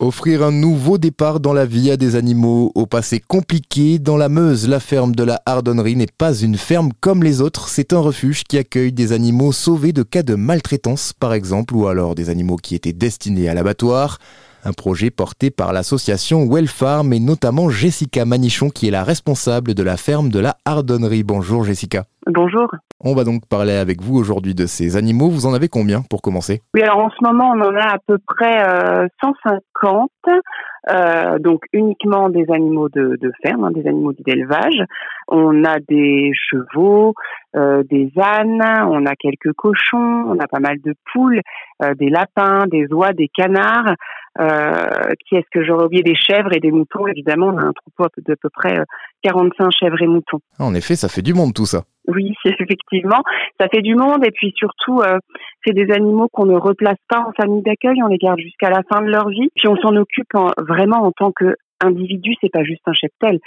Offrir un nouveau départ dans la vie à des animaux au passé compliqué. Dans la Meuse, la ferme de la Hardonnerie n'est pas une ferme comme les autres. C'est un refuge qui accueille des animaux sauvés de cas de maltraitance, par exemple, ou alors des animaux qui étaient destinés à l'abattoir. Un projet porté par l'association Wellfarm et notamment Jessica Manichon qui est la responsable de la ferme de la Hardonnerie. Bonjour Jessica. Bonjour. On va donc parler avec vous aujourd'hui de ces animaux. Vous en avez combien pour commencer? Oui, alors en ce moment, on en a à peu près 150, euh, euh, donc uniquement des animaux de, ferme, hein, des animaux d'élevage. On a des chevaux, euh, des ânes, on a quelques cochons, on a pas mal de poules, des lapins, des oies, des canards. qui est-ce que j'aurais oublié? Des chèvres et des moutons, évidemment. On a un troupeau de peu près 45 chèvres et moutons. En effet, ça fait du monde tout ça. Oui, effectivement, ça fait du monde et puis surtout, euh, c'est des animaux qu'on ne replace pas en famille d'accueil, on les garde jusqu'à la fin de leur vie. Puis on s'en occupe vraiment en tant qu'individu, c'est pas juste un cheptel.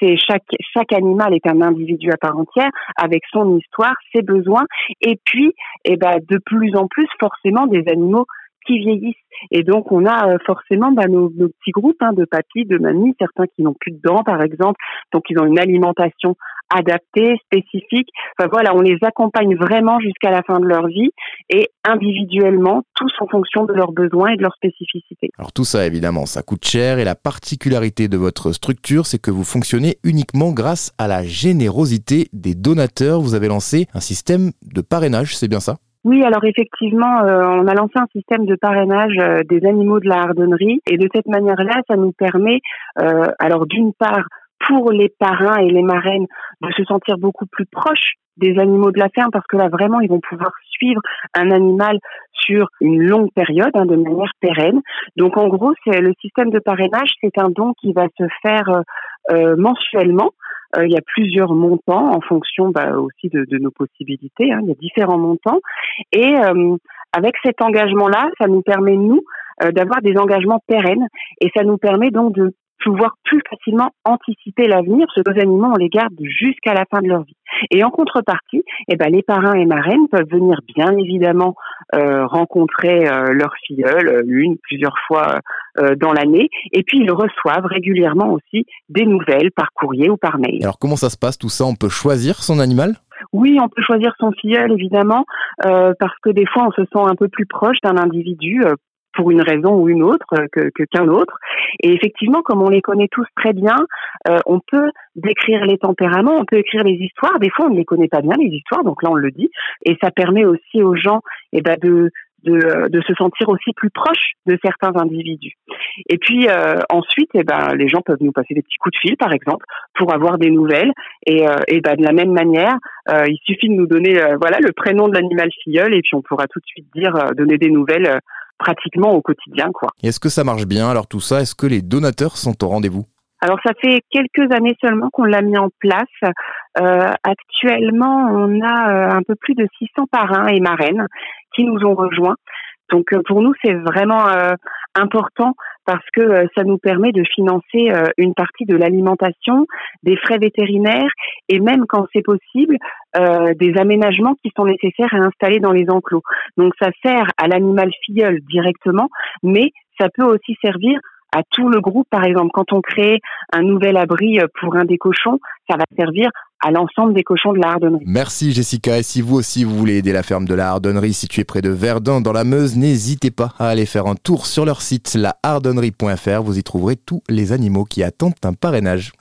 C'est chaque chaque animal est un individu à part entière avec son histoire, ses besoins et puis, eh ben, de plus en plus forcément des animaux qui vieillissent. Et donc, on a euh, forcément bah, nos, petits groupes hein, de papis, de mamies, certains qui n'ont plus de dents, par exemple, donc ils ont une alimentation adaptés, spécifiques. Enfin voilà, on les accompagne vraiment jusqu'à la fin de leur vie et individuellement, tous en fonction de leurs besoins et de leurs spécificités. Alors tout ça, évidemment, ça coûte cher et la particularité de votre structure, c'est que vous fonctionnez uniquement grâce à la générosité des donateurs. Vous avez lancé un système de parrainage, c'est bien ça? Oui, alors effectivement, euh, on a lancé un système de parrainage euh, des animaux de la hardonnerie et de cette manière-là, ça nous permet, euh, alors d'une part, pour les parrains et les marraines de se sentir beaucoup plus proches des animaux de la ferme parce que là vraiment ils vont pouvoir suivre un animal sur une longue période hein, de manière pérenne. Donc en gros c'est le système de parrainage c'est un don qui va se faire euh, euh, mensuellement. Euh, il y a plusieurs montants en fonction bah, aussi de, de, nos possibilités. Hein. Il y a différents montants et avec cet engagement là ça nous permet nous d'avoir des engagements pérennes et ça nous permet donc de pouvoir plus facilement anticiper l'avenir. Ce deux animaux, on les garde jusqu'à la fin de leur vie. Et en contrepartie, eh ben, les parrains et marraines peuvent venir bien évidemment euh, rencontrer euh, leur filleule euh, une, plusieurs fois euh, dans l'année. Et puis, ils reçoivent régulièrement aussi des nouvelles par courrier ou par mail. Alors, comment ça se passe tout ça? On peut choisir son animal? Oui, on peut choisir son filleul évidemment, euh, parce que des fois on se sent un peu plus proche d'un individu euh, pour une raison ou une autre euh, que, qu'un autre. Et effectivement, comme on les connaît tous très bien, euh, on peut décrire les tempéraments, on peut écrire les histoires. Des fois, on ne les connaît pas bien les histoires, donc là on le dit. Et ça permet aussi aux gens, eh ben, de de, de se sentir aussi plus proche de certains individus. Et puis euh, ensuite, eh ben, les gens peuvent nous passer des petits coups de fil, par exemple, pour avoir des nouvelles. Et, et ben, de la même manière, il suffit de nous donner voilà le prénom de l'animal filleul, et puis on pourra tout de suite dire donner des nouvelles pratiquement au quotidien. quoi. Est-ce que ça marche bien alors tout ça? Est-ce que les donateurs sont au rendez-vous? Alors ça fait quelques années seulement qu'on l'a mis en place. Euh, actuellement, on a euh, un peu plus de 600 parrains et marraines qui nous ont rejoints. Donc euh, pour nous, c'est vraiment important parce que ça nous permet de financer une partie de l'alimentation, des frais vétérinaires et même quand c'est possible, des aménagements qui sont nécessaires à installer dans les enclos. Donc ça sert à l'animal filleul directement, mais ça peut aussi servir à tout le groupe. Par exemple, quand on crée un nouvel abri pour un des cochons, ça va servir à l'ensemble des cochons de la Hardonnerie. Merci Jessica. Et si vous aussi vous voulez aider la ferme de la Hardonnerie située près de Verdun dans la Meuse, n'hésitez pas à aller faire un tour sur leur site lahardonnerie.fr. Vous y trouverez tous les animaux qui attendent un parrainage.